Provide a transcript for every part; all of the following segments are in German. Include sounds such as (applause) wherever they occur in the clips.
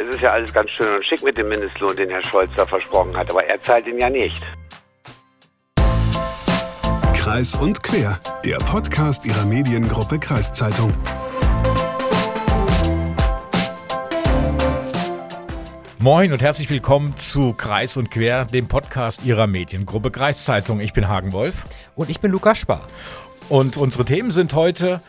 Es ist ja alles ganz schön und schick mit dem Mindestlohn, den Herr Scholz da versprochen hat, aber er zahlt ihn ja nicht. Kreis und Quer, der Podcast Ihrer Mediengruppe Kreiszeitung. Moin und herzlich willkommen zu Kreis und Quer, dem Podcast Ihrer Mediengruppe Kreiszeitung. Ich bin Hagen Wolf. Und ich bin Lukas Spar. Und unsere Themen sind heute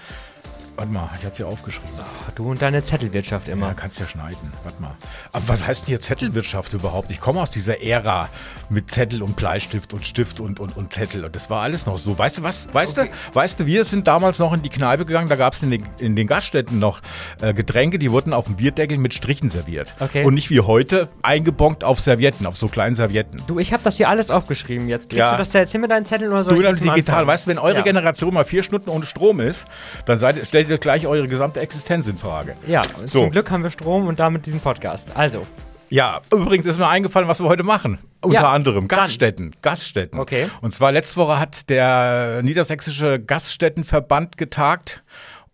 Warte mal, ich hatte es ja aufgeschrieben. Ach, du und deine Zettelwirtschaft immer. Ja, kannst ja schneiden. Warte mal. Aber was heißt denn hier Zettelwirtschaft überhaupt? Ich komme aus dieser Ära mit Zettel und Bleistift und Stift und, und, und Zettel. Und das war alles noch so. Weißt du was? Weißt okay. du, weißt du, wir sind damals noch in die Kneipe gegangen, da gab es in, den, in den Gaststätten noch äh, Getränke, die wurden auf dem Bierdeckel mit Strichen serviert. Okay. Und nicht wie heute eingebonkt auf Servietten, auf so kleinen Servietten. Du, ich habe das hier alles aufgeschrieben. Jetzt kriegst ja. du das jetzt hin mit deinen Zetteln oder so? Du dann digital. Weißt du, wenn eure ja. Generation mal vier Stunden ohne Strom ist, dann seid, stellt ihr gleich eure gesamte Existenz in Frage. Ja, so. zum Glück haben wir Strom und damit diesen Podcast. Also. Ja, übrigens ist mir eingefallen, was wir heute machen. Unter ja, anderem Gaststätten. Dann. Gaststätten. Okay. Und zwar letzte Woche hat der Niedersächsische Gaststättenverband getagt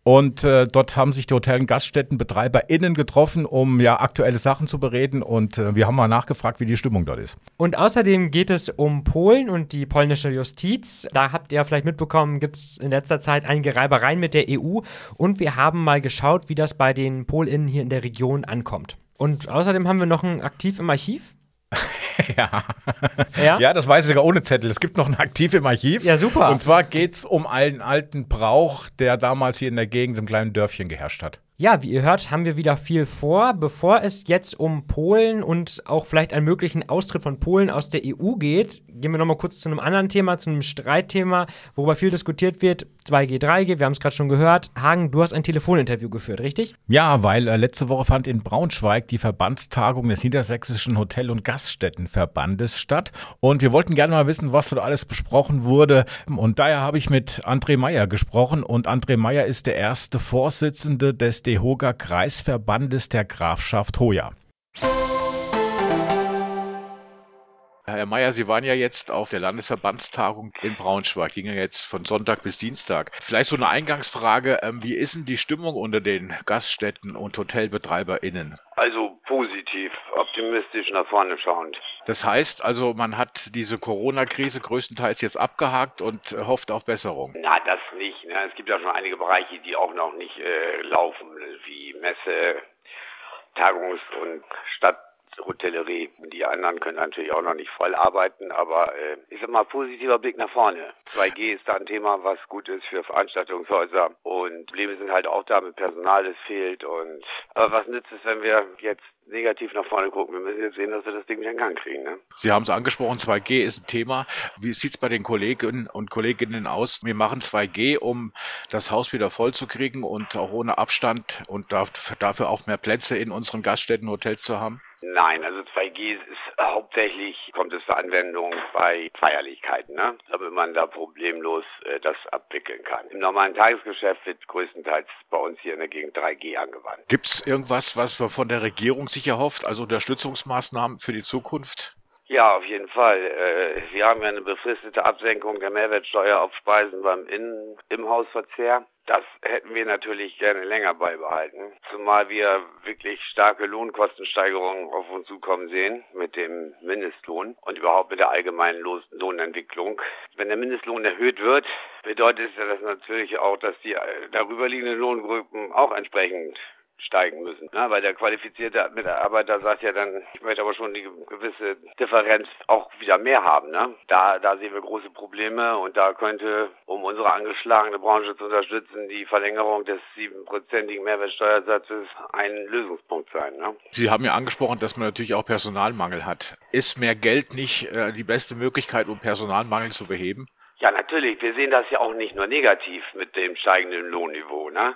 und äh, dort haben sich die Hotel- und GaststättenbetreiberInnen getroffen, um ja aktuelle Sachen zu bereden. Und äh, wir haben mal nachgefragt, wie die Stimmung dort ist. Und außerdem geht es um Polen und die polnische Justiz. Da habt ihr vielleicht mitbekommen, gibt es in letzter Zeit einige Reibereien mit der EU. Und wir haben mal geschaut, wie das bei den PolInnen hier in der Region ankommt. Und außerdem haben wir noch ein Aktiv im Archiv. (laughs) ja. ja. Ja, das weiß ich sogar ohne Zettel. Es gibt noch ein Aktiv im Archiv. Ja, super. Und zwar geht es um einen alten Brauch, der damals hier in der Gegend im kleinen Dörfchen geherrscht hat. Ja, wie ihr hört, haben wir wieder viel vor. Bevor es jetzt um Polen und auch vielleicht einen möglichen Austritt von Polen aus der EU geht, gehen wir nochmal kurz zu einem anderen Thema, zu einem Streitthema, worüber viel diskutiert wird. 2G, 3G, wir haben es gerade schon gehört. Hagen, du hast ein Telefoninterview geführt, richtig? Ja, weil äh, letzte Woche fand in Braunschweig die Verbandstagung des Niedersächsischen Hotel- und Gaststättenverbandes statt. Und wir wollten gerne mal wissen, was dort alles besprochen wurde. Und daher habe ich mit André Meyer gesprochen. Und André Meyer ist der erste Vorsitzende des DEHOGA Kreisverbandes der Grafschaft Hoya. Herr Mayer, Sie waren ja jetzt auf der Landesverbandstagung in Braunschweig, ging ja jetzt von Sonntag bis Dienstag. Vielleicht so eine Eingangsfrage, ähm, wie ist denn die Stimmung unter den Gaststätten und HotelbetreiberInnen? Also positiv, optimistisch nach vorne schauend. Das heißt also, man hat diese Corona-Krise größtenteils jetzt abgehakt und hofft auf Besserung. Na, das nicht. Ne? Es gibt ja schon einige Bereiche, die auch noch nicht äh, laufen, wie Messe, Tagungs- und Stadt Hotellerie. Die anderen können natürlich auch noch nicht voll arbeiten, aber äh, ich sag mal positiver Blick nach vorne. 2G ist da ein Thema, was gut ist für Veranstaltungshäuser und Probleme sind halt auch da mit Personal, das fehlt und aber was nützt es, wenn wir jetzt negativ nach vorne gucken. Wir müssen jetzt sehen, dass wir das Ding wieder in Gang kriegen. Ne? Sie haben es angesprochen, 2G ist ein Thema. Wie sieht es bei den Kolleginnen und Kolleginnen aus? Wir machen 2G, um das Haus wieder voll zu kriegen und auch ohne Abstand und dafür auch mehr Plätze in unseren Gaststätten, Hotels zu haben? Nein, also 2G ist hauptsächlich, kommt es zur Anwendung bei Feierlichkeiten, ne? damit man da problemlos äh, das abwickeln kann. Im normalen Tagesgeschäft wird größtenteils bei uns hier in der Gegend 3G angewandt. Gibt es irgendwas, was wir von der Regierung sich erhofft, also Unterstützungsmaßnahmen für die Zukunft? Ja, auf jeden Fall. Äh, wir haben ja eine befristete Absenkung der Mehrwertsteuer auf Speisen beim Innen im Hausverzehr. Das hätten wir natürlich gerne länger beibehalten, zumal wir wirklich starke Lohnkostensteigerungen auf uns zukommen sehen mit dem Mindestlohn und überhaupt mit der allgemeinen Lohnentwicklung. Wenn der Mindestlohn erhöht wird, bedeutet das natürlich auch, dass die äh, darüberliegenden Lohngruppen auch entsprechend steigen müssen. Ne? Weil der qualifizierte Mitarbeiter sagt ja dann, ich möchte aber schon die gewisse Differenz auch wieder mehr haben. Ne? Da, da sehen wir große Probleme und da könnte, um unsere angeschlagene Branche zu unterstützen, die Verlängerung des siebenprozentigen Mehrwertsteuersatzes ein Lösungspunkt sein. Ne? Sie haben ja angesprochen, dass man natürlich auch Personalmangel hat. Ist mehr Geld nicht äh, die beste Möglichkeit, um Personalmangel zu beheben? Ja, natürlich. Wir sehen das ja auch nicht nur negativ mit dem steigenden Lohnniveau. Ne?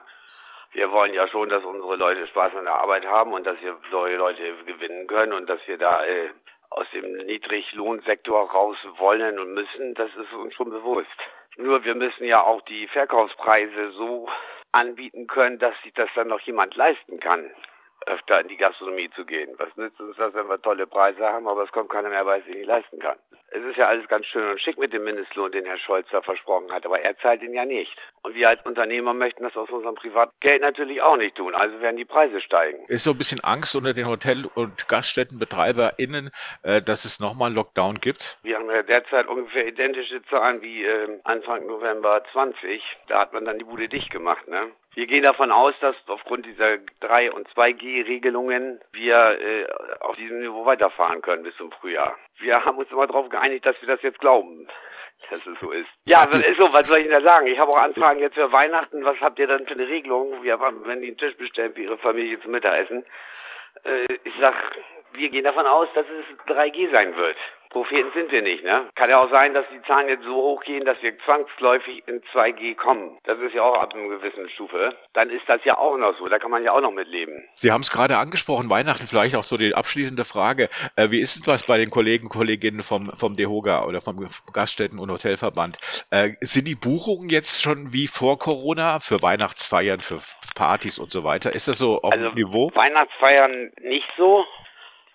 Wir wollen ja schon, dass unsere Leute Spaß an der Arbeit haben und dass wir neue Leute gewinnen können und dass wir da äh, aus dem Niedriglohnsektor raus wollen und müssen, das ist uns schon bewusst. Nur wir müssen ja auch die Verkaufspreise so anbieten können, dass sich das dann noch jemand leisten kann. Öfter in die Gastronomie zu gehen. Was nützt uns das, wenn wir tolle Preise haben, aber es kommt keiner mehr, weil es sich nicht leisten kann. Es ist ja alles ganz schön und schick mit dem Mindestlohn, den Herr Scholz da versprochen hat, aber er zahlt ihn ja nicht. Und wir als Unternehmer möchten das aus unserem Privatgeld natürlich auch nicht tun, also werden die Preise steigen. Ist so ein bisschen Angst unter den Hotel- und GaststättenbetreiberInnen, äh, dass es nochmal einen Lockdown gibt? Wir haben ja derzeit ungefähr identische Zahlen wie äh, Anfang November 20. Da hat man dann die Bude dicht gemacht, ne? Wir gehen davon aus, dass aufgrund dieser 3- und 2G-Regelungen wir äh, auf diesem Niveau weiterfahren können bis zum Frühjahr. Wir haben uns immer darauf geeinigt, dass wir das jetzt glauben, (laughs) dass es so ist. Ja, das ist so, was soll ich denn da sagen? Ich habe auch Anfragen jetzt für Weihnachten. Was habt ihr dann für eine Regelung? Wir haben, wenn die einen Tisch bestellen für ihre Familie zum Mittagessen. Äh, ich sag, wir gehen davon aus, dass es 3G sein wird. Propheten sind wir nicht, ne? Kann ja auch sein, dass die Zahlen jetzt so hoch gehen, dass wir zwangsläufig in 2G kommen. Das ist ja auch ab einer gewissen Stufe. Dann ist das ja auch noch so. Da kann man ja auch noch mitleben. Sie haben es gerade angesprochen, Weihnachten vielleicht auch so die abschließende Frage. Äh, wie ist es was bei den Kollegen, Kolleginnen vom, vom DEHOGA oder vom Gaststätten- und Hotelverband? Äh, sind die Buchungen jetzt schon wie vor Corona für Weihnachtsfeiern, für Partys und so weiter? Ist das so auf Also dem Niveau? Weihnachtsfeiern nicht so.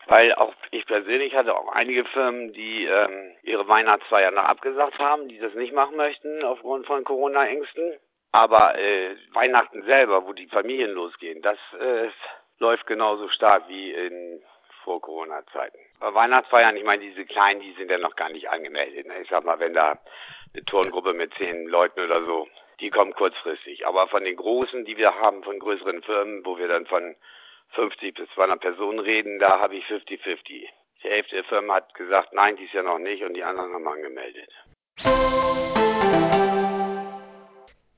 Weil auch ich persönlich hatte auch einige Firmen, die ähm, ihre Weihnachtsfeier noch abgesagt haben, die das nicht machen möchten aufgrund von Corona-Ängsten. Aber äh, Weihnachten selber, wo die Familien losgehen, das äh, läuft genauso stark wie in vor Corona-Zeiten. Bei Weihnachtsfeiern, ich meine, diese kleinen, die sind ja noch gar nicht angemeldet. Ne? Ich sag mal, wenn da eine Turngruppe mit zehn Leuten oder so, die kommen kurzfristig. Aber von den großen, die wir haben, von größeren Firmen, wo wir dann von 50 bis 200 Personen reden, da habe ich 50-50. Die Hälfte der Firmen hat gesagt, nein, dies ja noch nicht und die anderen haben angemeldet.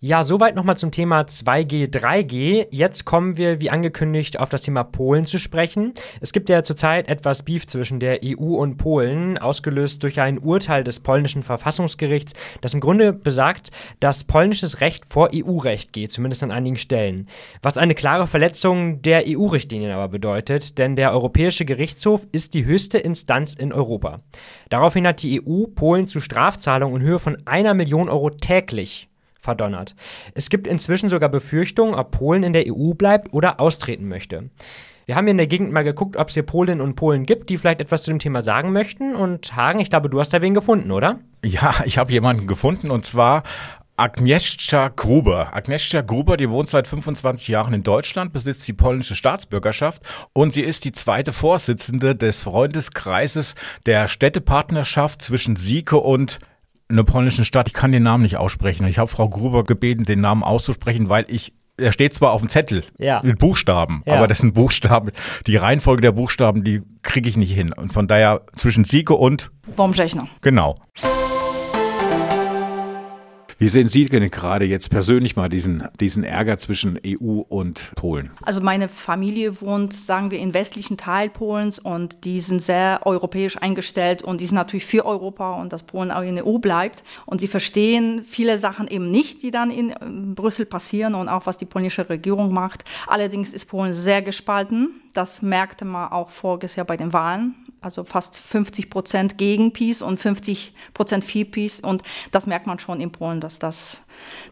Ja, soweit nochmal zum Thema 2G, 3G. Jetzt kommen wir, wie angekündigt, auf das Thema Polen zu sprechen. Es gibt ja zurzeit etwas Beef zwischen der EU und Polen, ausgelöst durch ein Urteil des polnischen Verfassungsgerichts, das im Grunde besagt, dass polnisches Recht vor EU-Recht geht, zumindest an einigen Stellen. Was eine klare Verletzung der EU-Richtlinien aber bedeutet, denn der Europäische Gerichtshof ist die höchste Instanz in Europa. Daraufhin hat die EU Polen zu Strafzahlungen in Höhe von einer Million Euro täglich verdonnert. Es gibt inzwischen sogar Befürchtungen, ob Polen in der EU bleibt oder austreten möchte. Wir haben hier in der Gegend mal geguckt, ob es hier Polinnen und Polen gibt, die vielleicht etwas zu dem Thema sagen möchten. Und Hagen, ich glaube, du hast da wen gefunden, oder? Ja, ich habe jemanden gefunden und zwar Agnieszka Gruber. Agnieszka Gruber, die wohnt seit 25 Jahren in Deutschland, besitzt die polnische Staatsbürgerschaft und sie ist die zweite Vorsitzende des Freundeskreises der Städtepartnerschaft zwischen Sieke und einer polnischen Stadt. Ich kann den Namen nicht aussprechen. Ich habe Frau Gruber gebeten, den Namen auszusprechen, weil ich er steht zwar auf dem Zettel Ja. mit Buchstaben, Ja. aber das sind Buchstaben. Die Reihenfolge der Buchstaben, die kriege ich nicht hin. Und von daher zwischen Sieke und Baumschechner. genau. Wie sehen Sie denn gerade jetzt persönlich mal diesen, diesen Ärger zwischen EU und Polen? Also meine Familie wohnt, sagen wir, im westlichen Teil Polens und die sind sehr europäisch eingestellt und die sind natürlich für Europa und dass Polen auch in der EU bleibt. Und sie verstehen viele Sachen eben nicht, die dann in ähm, Brüssel passieren und auch was die polnische Regierung macht. Allerdings ist Polen sehr gespalten. Das merkte man auch voriges Jahr bei den Wahlen. Also fast 50 Prozent gegen Peace und 50 Prozent für Peace. Und das merkt man schon in Polen, dass das,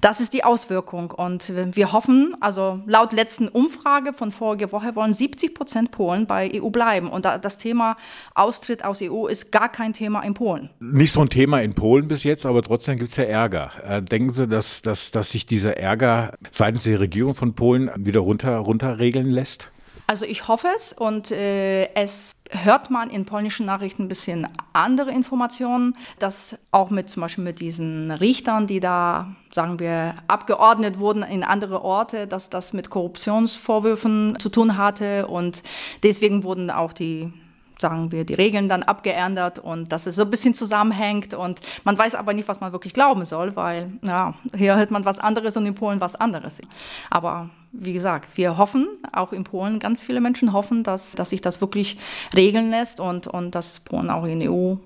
das ist die Auswirkung. Und wir hoffen, also laut letzten Umfrage von voriger Woche wollen 70 Prozent Polen bei EU bleiben. Und da- das Thema Austritt aus EU ist gar kein Thema in Polen. Nicht so ein Thema in Polen bis jetzt, aber trotzdem gibt es ja Ärger. Äh, denken Sie, dass, dass, dass sich dieser Ärger seitens der Regierung von Polen wieder runter, runterregeln lässt? Also ich hoffe es und äh, es hört man in polnischen Nachrichten ein bisschen andere Informationen, dass auch mit zum Beispiel mit diesen Richtern, die da, sagen wir, abgeordnet wurden in andere Orte, dass das mit Korruptionsvorwürfen zu tun hatte und deswegen wurden auch die sagen wir, die Regeln dann abgeändert und dass es so ein bisschen zusammenhängt und man weiß aber nicht, was man wirklich glauben soll, weil ja, hier hört man was anderes und in Polen was anderes. Aber wie gesagt, wir hoffen, auch in Polen, ganz viele Menschen hoffen, dass, dass sich das wirklich regeln lässt und, und dass Polen auch in der EU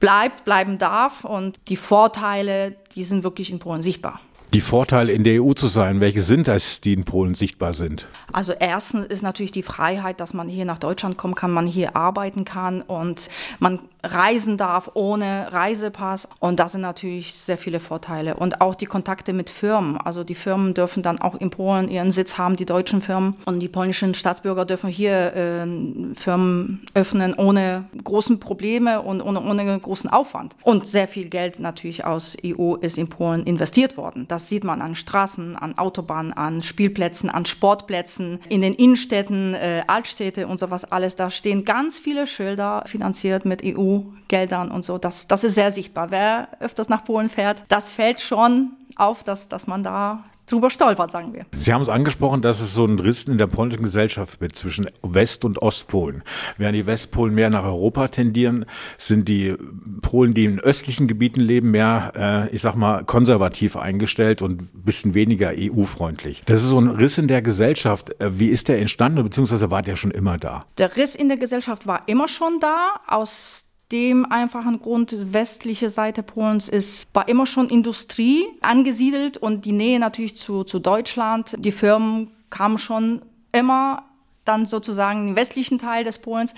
bleibt, bleiben darf und die Vorteile, die sind wirklich in Polen sichtbar. Die Vorteile in der EU zu sein, welche sind das, die in Polen sichtbar sind? Also erstens ist natürlich die Freiheit, dass man hier nach Deutschland kommen kann, man hier arbeiten kann und man reisen darf ohne Reisepass. Und das sind natürlich sehr viele Vorteile. Und auch die Kontakte mit Firmen. Also die Firmen dürfen dann auch in Polen ihren Sitz haben, die deutschen Firmen. Und die polnischen Staatsbürger dürfen hier äh, Firmen öffnen ohne großen Probleme und ohne, ohne großen Aufwand. Und sehr viel Geld natürlich aus EU ist in Polen investiert worden. Das sieht man an Straßen, an Autobahnen, an Spielplätzen, an Sportplätzen, in den Innenstädten, äh, Altstädte und sowas alles. Da stehen ganz viele Schilder finanziert mit EU-Geldern und so. Das, das ist sehr sichtbar. Wer öfters nach Polen fährt, das fällt schon auf, dass, dass man da drüber stolpert, sagen wir. Sie haben es angesprochen, dass es so einen Riss in der polnischen Gesellschaft wird zwischen West- und Ostpolen. Während die Westpolen mehr nach Europa tendieren, sind die Polen, die in östlichen Gebieten leben, mehr, äh, ich sag mal, konservativ eingestellt und ein bisschen weniger EU-freundlich. Das ist so ein Riss in der Gesellschaft. Äh, wie ist der entstanden, beziehungsweise war der schon immer da? Der Riss in der Gesellschaft war immer schon da, aus dem einfachen Grund, westliche Seite Polens ist, war immer schon Industrie angesiedelt und die Nähe natürlich zu, zu Deutschland. Die Firmen kamen schon immer dann sozusagen im westlichen Teil des Polens.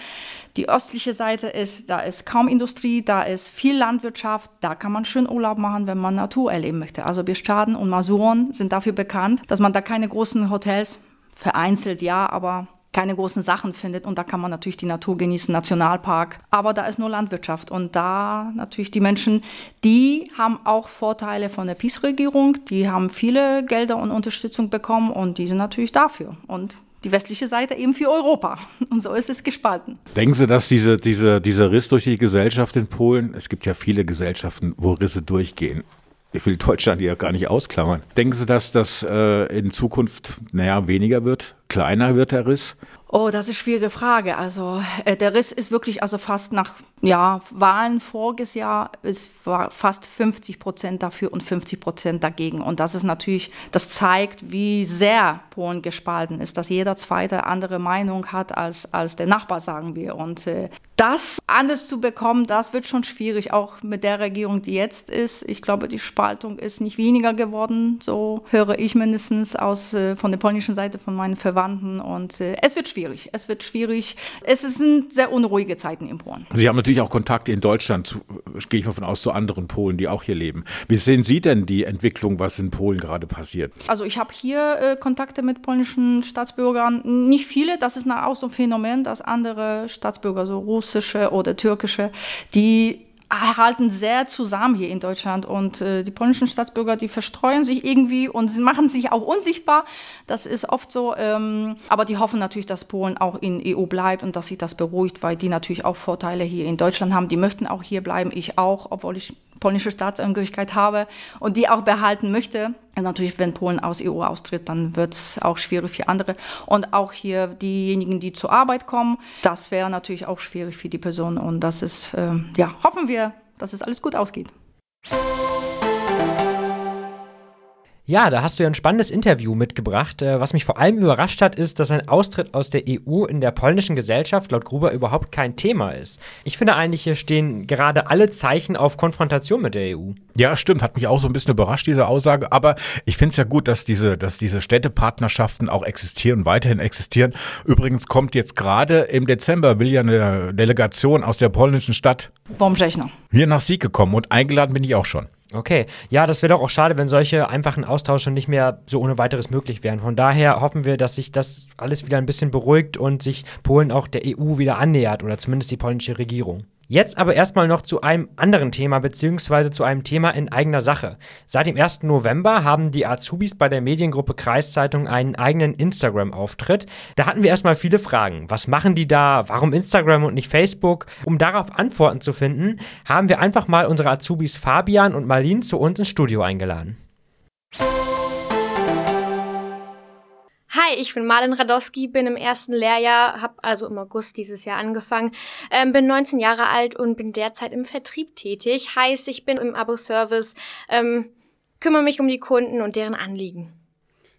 Die östliche Seite ist, da ist kaum Industrie, da ist viel Landwirtschaft, da kann man schön Urlaub machen, wenn man Natur erleben möchte. Also Bieszczadin und Masuren sind dafür bekannt, dass man da keine großen Hotels, vereinzelt ja, aber keine großen Sachen findet. Und da kann man natürlich die Natur genießen, Nationalpark. Aber da ist nur Landwirtschaft. Und da natürlich die Menschen, die haben auch Vorteile von der PiS-Regierung. Die haben viele Gelder und Unterstützung bekommen und die sind natürlich dafür. Und die westliche Seite eben für Europa. (laughs) Und so ist es gespalten. Denken Sie, dass diese, diese, dieser Riss durch die Gesellschaft in Polen, es gibt ja viele Gesellschaften, wo Risse durchgehen. Ich will Deutschland ja gar nicht ausklammern. Denken Sie, dass das äh, in Zukunft, naja, weniger wird? Kleiner wird der Riss? Oh, das ist eine schwierige Frage. Also äh, der Riss ist wirklich also fast nach ja, Wahlen voriges Jahr es war fast 50 Prozent dafür und 50 Prozent dagegen. Und das ist natürlich, das zeigt, wie sehr Polen gespalten ist, dass jeder zweite andere Meinung hat als, als der Nachbar, sagen wir. Und äh, das anders zu bekommen, das wird schon schwierig, auch mit der Regierung, die jetzt ist. Ich glaube, die Spaltung ist nicht weniger geworden, so höre ich mindestens aus äh, von der polnischen Seite von meinen Verwandten. Und äh, es wird schwierig. Es wird schwierig. Es sind sehr unruhige Zeiten in Polen. Sie haben natürlich auch Kontakte in Deutschland, gehe ich mal von aus, zu anderen Polen, die auch hier leben. Wie sehen Sie denn die Entwicklung, was in Polen gerade passiert? Also ich habe hier äh, Kontakte mit polnischen Staatsbürgern. Nicht viele, das ist auch so ein Phänomen, dass andere Staatsbürger, so russische oder türkische, die halten sehr zusammen hier in Deutschland und äh, die polnischen Staatsbürger, die verstreuen sich irgendwie und sie machen sich auch unsichtbar. Das ist oft so, ähm, aber die hoffen natürlich, dass Polen auch in EU bleibt und dass sich das beruhigt, weil die natürlich auch Vorteile hier in Deutschland haben. Die möchten auch hier bleiben, ich auch, obwohl ich polnische Staatsangehörigkeit habe und die auch behalten möchte. Natürlich, wenn Polen aus EU austritt, dann wird es auch schwierig für andere. Und auch hier diejenigen, die zur Arbeit kommen, das wäre natürlich auch schwierig für die Person. Und das ist, äh, ja, hoffen wir, dass es alles gut ausgeht. Ja, da hast du ja ein spannendes Interview mitgebracht. Äh, was mich vor allem überrascht hat, ist, dass ein Austritt aus der EU in der polnischen Gesellschaft laut Gruber überhaupt kein Thema ist. Ich finde eigentlich, hier stehen gerade alle Zeichen auf Konfrontation mit der EU. Ja, stimmt. Hat mich auch so ein bisschen überrascht, diese Aussage. Aber ich finde es ja gut, dass diese, dass diese Städtepartnerschaften auch existieren, weiterhin existieren. Übrigens kommt jetzt gerade im Dezember, will ja eine Delegation aus der polnischen Stadt Bombschechner. hier nach Sieg gekommen und eingeladen bin ich auch schon. Okay, ja, das wäre doch auch schade, wenn solche einfachen Austausche nicht mehr so ohne weiteres möglich wären. Von daher hoffen wir, dass sich das alles wieder ein bisschen beruhigt und sich Polen auch der EU wieder annähert oder zumindest die polnische Regierung. Jetzt aber erstmal noch zu einem anderen Thema, beziehungsweise zu einem Thema in eigener Sache. Seit dem 1. November haben die Azubis bei der Mediengruppe Kreiszeitung einen eigenen Instagram-Auftritt. Da hatten wir erstmal viele Fragen. Was machen die da? Warum Instagram und nicht Facebook? Um darauf Antworten zu finden, haben wir einfach mal unsere Azubis Fabian und Marlene zu uns ins Studio eingeladen. Hi, ich bin Marlin Radowski, bin im ersten Lehrjahr, habe also im August dieses Jahr angefangen, ähm, bin 19 Jahre alt und bin derzeit im Vertrieb tätig. Heißt, ich bin im Abo-Service, ähm, kümmere mich um die Kunden und deren Anliegen.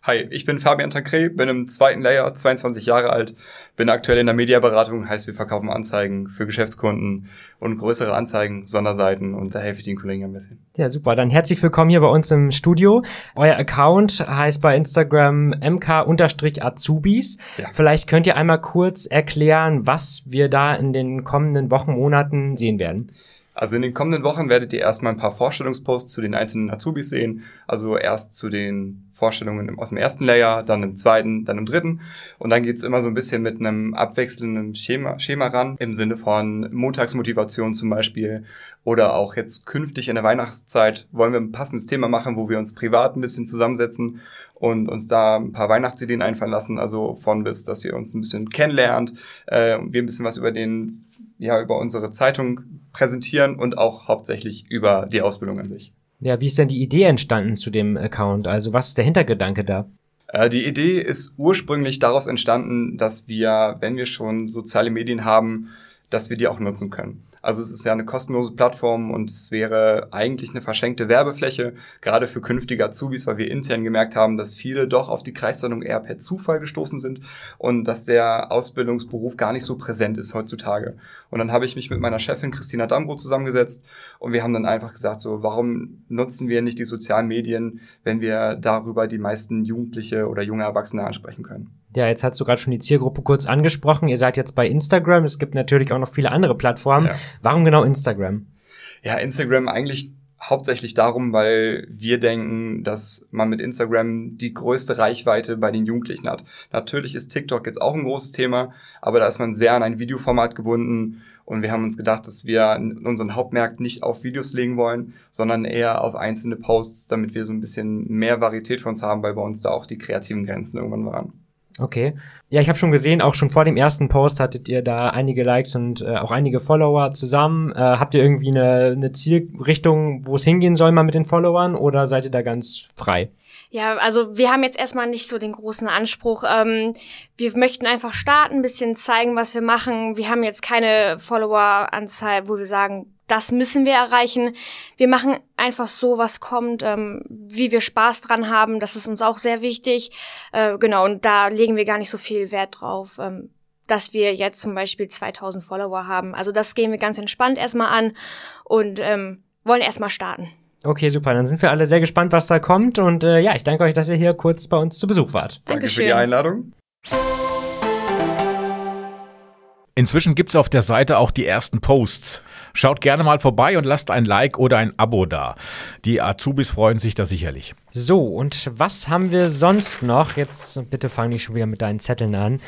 Hi, ich bin Fabian Tancret, bin im zweiten Layer, 22 Jahre alt, bin aktuell in der Mediaberatung, heißt wir verkaufen Anzeigen für Geschäftskunden und größere Anzeigen, Sonderseiten und da helfe ich den Kollegen ein bisschen. Ja, super. Dann herzlich willkommen hier bei uns im Studio. Euer Account heißt bei Instagram mk-azubis. Ja. Vielleicht könnt ihr einmal kurz erklären, was wir da in den kommenden Wochen, Monaten sehen werden. Also in den kommenden Wochen werdet ihr erstmal ein paar Vorstellungsposts zu den einzelnen Azubis sehen. Also erst zu den Vorstellungen aus dem ersten Layer, dann im zweiten, dann im dritten. Und dann geht's immer so ein bisschen mit einem abwechselnden Schema, Schema ran, im Sinne von Montagsmotivation zum Beispiel. Oder auch jetzt künftig in der Weihnachtszeit wollen wir ein passendes Thema machen, wo wir uns privat ein bisschen zusammensetzen und uns da ein paar Weihnachtsideen einfallen lassen. Also von bis, dass wir uns ein bisschen kennenlernt, äh, wir ein bisschen was über den, ja, über unsere Zeitung präsentieren und auch hauptsächlich über die Ausbildung an sich. Ja, wie ist denn die Idee entstanden zu dem Account? Also was ist der Hintergedanke da? Äh, die Idee ist ursprünglich daraus entstanden, dass wir, wenn wir schon soziale Medien haben, dass wir die auch nutzen können. Also es ist ja eine kostenlose Plattform und es wäre eigentlich eine verschenkte Werbefläche, gerade für künftige Azubis, weil wir intern gemerkt haben, dass viele doch auf die Kreissendung eher per Zufall gestoßen sind und dass der Ausbildungsberuf gar nicht so präsent ist heutzutage. Und dann habe ich mich mit meiner Chefin Christina Dambro zusammengesetzt und wir haben dann einfach gesagt, so, warum nutzen wir nicht die sozialen Medien, wenn wir darüber die meisten Jugendliche oder junge Erwachsene ansprechen können? Ja, jetzt hast du gerade schon die Zielgruppe kurz angesprochen. Ihr seid jetzt bei Instagram. Es gibt natürlich auch noch viele andere Plattformen. Ja. Warum genau Instagram? Ja, Instagram eigentlich hauptsächlich darum, weil wir denken, dass man mit Instagram die größte Reichweite bei den Jugendlichen hat. Natürlich ist TikTok jetzt auch ein großes Thema, aber da ist man sehr an ein Videoformat gebunden und wir haben uns gedacht, dass wir unseren Hauptmerk nicht auf Videos legen wollen, sondern eher auf einzelne Posts, damit wir so ein bisschen mehr Varietät für uns haben, weil bei uns da auch die kreativen Grenzen irgendwann waren. Okay. Ja, ich habe schon gesehen, auch schon vor dem ersten Post hattet ihr da einige Likes und äh, auch einige Follower zusammen. Äh, habt ihr irgendwie eine, eine Zielrichtung, wo es hingehen soll mal mit den Followern oder seid ihr da ganz frei? Ja, also wir haben jetzt erstmal nicht so den großen Anspruch. Ähm, wir möchten einfach starten, bisschen zeigen, was wir machen. Wir haben jetzt keine Followeranzahl, wo wir sagen, das müssen wir erreichen. Wir machen einfach so, was kommt, ähm, wie wir Spaß dran haben. Das ist uns auch sehr wichtig. Äh, genau, und da legen wir gar nicht so viel Wert drauf, ähm, dass wir jetzt zum Beispiel 2000 Follower haben. Also das gehen wir ganz entspannt erstmal an und ähm, wollen erstmal starten. Okay, super. Dann sind wir alle sehr gespannt, was da kommt. Und äh, ja, ich danke euch, dass ihr hier kurz bei uns zu Besuch wart. Danke für die Einladung. Inzwischen gibt's auf der Seite auch die ersten Posts. Schaut gerne mal vorbei und lasst ein Like oder ein Abo da. Die Azubis freuen sich da sicherlich. So, und was haben wir sonst noch? Jetzt bitte fang nicht schon wieder mit deinen Zetteln an.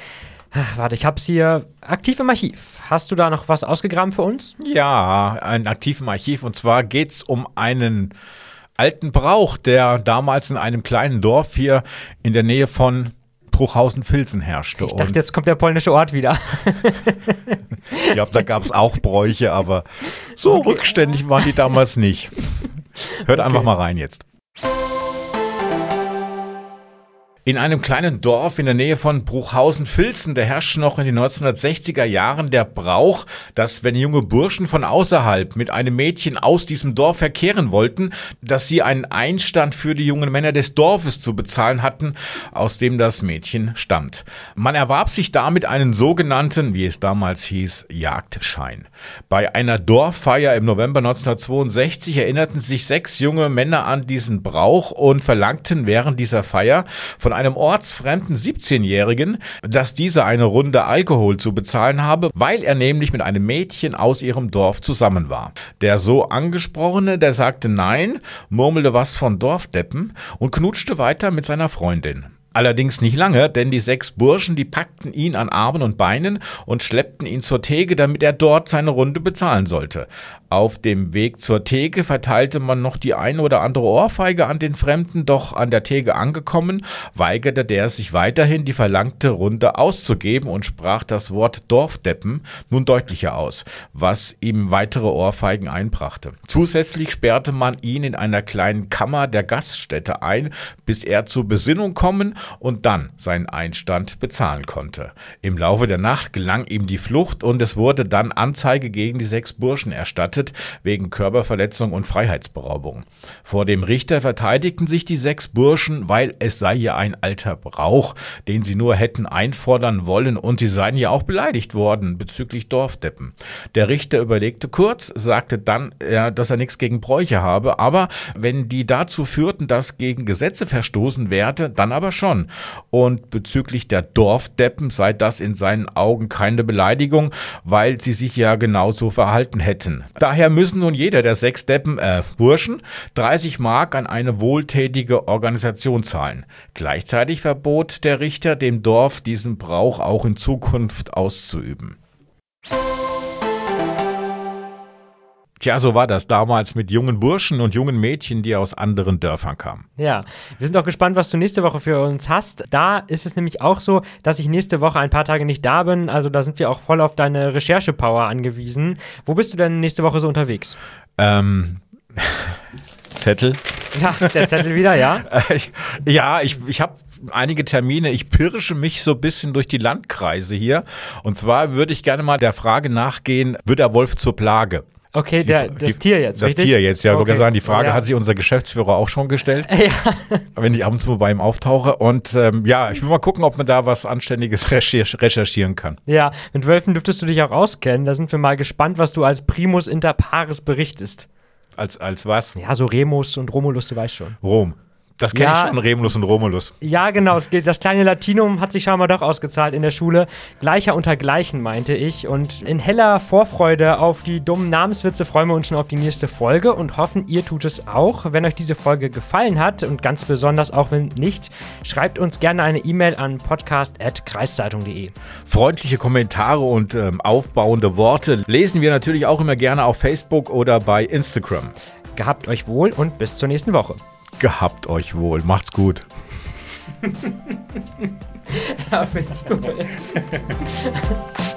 Warte, ich hab's hier aktiv im Archiv. Hast du da noch was ausgegraben für uns? Ja, ein aktiv im Archiv. Und zwar geht's um einen alten Brauch, der damals in einem kleinen Dorf hier in der Nähe von Bruchhausen-Filzen herrschte. Ich dachte, jetzt kommt der polnische Ort wieder. (laughs) ich glaube, da gab es auch Bräuche, aber so okay. rückständig waren die damals nicht. Hört okay. einfach mal rein jetzt. In einem kleinen Dorf in der Nähe von Bruchhausen-Filzen, da herrscht noch in den 1960er Jahren der Brauch, dass wenn junge Burschen von außerhalb mit einem Mädchen aus diesem Dorf verkehren wollten, dass sie einen Einstand für die jungen Männer des Dorfes zu bezahlen hatten, aus dem das Mädchen stammt. Man erwarb sich damit einen sogenannten, wie es damals hieß, Jagdschein. Bei einer Dorffeier im November 1962 erinnerten sich sechs junge Männer an diesen Brauch und verlangten während dieser Feier von von einem ortsfremden 17-Jährigen, dass dieser eine Runde Alkohol zu bezahlen habe, weil er nämlich mit einem Mädchen aus ihrem Dorf zusammen war. Der so angesprochene, der sagte nein, murmelte was von Dorfdeppen und knutschte weiter mit seiner Freundin. Allerdings nicht lange, denn die sechs Burschen, die packten ihn an Armen und Beinen und schleppten ihn zur Theke, damit er dort seine Runde bezahlen sollte. Auf dem Weg zur Theke verteilte man noch die ein oder andere Ohrfeige an den Fremden, doch an der Theke angekommen, weigerte der sich weiterhin die verlangte Runde auszugeben und sprach das Wort Dorfdeppen nun deutlicher aus, was ihm weitere Ohrfeigen einbrachte. Zusätzlich sperrte man ihn in einer kleinen Kammer der Gaststätte ein, bis er zur Besinnung kommen und dann seinen Einstand bezahlen konnte. Im Laufe der Nacht gelang ihm die Flucht und es wurde dann Anzeige gegen die sechs Burschen erstattet, erwartet wegen Körperverletzung und Freiheitsberaubung. Vor dem Richter verteidigten sich die sechs Burschen, weil es sei ja ein alter Brauch, den sie nur hätten einfordern wollen und sie seien ja auch beleidigt worden bezüglich Dorfdeppen. Der Richter überlegte kurz, sagte dann, dass er nichts gegen Bräuche habe, aber wenn die dazu führten, dass gegen Gesetze verstoßen werde, dann aber schon. Und bezüglich der Dorfdeppen sei das in seinen Augen keine Beleidigung, weil sie sich ja genauso verhalten hätten. Daher müssen nun jeder der sechs Deppen, äh, Burschen, 30 Mark an eine wohltätige Organisation zahlen. Gleichzeitig verbot der Richter dem Dorf diesen Brauch auch in Zukunft auszuüben. Tja, so war das damals mit jungen Burschen und jungen Mädchen, die aus anderen Dörfern kamen. Ja, wir sind auch gespannt, was du nächste Woche für uns hast. Da ist es nämlich auch so, dass ich nächste Woche ein paar Tage nicht da bin. Also da sind wir auch voll auf deine Recherchepower angewiesen. Wo bist du denn nächste Woche so unterwegs? Ähm. (laughs) Zettel. Ja, der Zettel wieder, ja? (laughs) ich, ja, ich, ich habe einige Termine. Ich pirsche mich so ein bisschen durch die Landkreise hier. Und zwar würde ich gerne mal der Frage nachgehen, wird der Wolf zur Plage? Okay, der, das die, Tier jetzt, Das richtig? Tier jetzt, ja. Okay. Sagen, die Frage Ja. hat sich unser Geschäftsführer auch schon gestellt, (laughs) Ja. wenn ich ab und zu bei ihm auftauche. Und ähm, ja, ich will mal gucken, ob man da was Anständiges (laughs) recherch recherchieren kann. Ja, mit Wölfen dürftest du dich auch auskennen. Da sind wir mal gespannt, was du als Primus inter pares berichtest. Als, als was? Ja, so Remus und Romulus, du weißt schon. Rom. Das kenne Ja. ich schon, Remulus und Romulus. Ja, genau. Das kleine Latinum hat sich scheinbar doch ausgezahlt in der Schule. Gleicher unter Gleichen, meinte ich. Und in heller Vorfreude auf die dummen Namenswitze freuen wir uns schon auf die nächste Folge und hoffen, ihr tut es auch. Wenn euch diese Folge gefallen hat und ganz besonders auch wenn nicht, schreibt uns gerne eine E-Mail an podcast.kreiszeitung.de. Freundliche Kommentare und ähm, aufbauende Worte lesen wir natürlich auch immer gerne auf Facebook oder bei Instagram. Gehabt euch wohl und bis zur nächsten Woche. Gehabt euch wohl. Macht's gut. (laughs) Ja, finde ich cool. (laughs)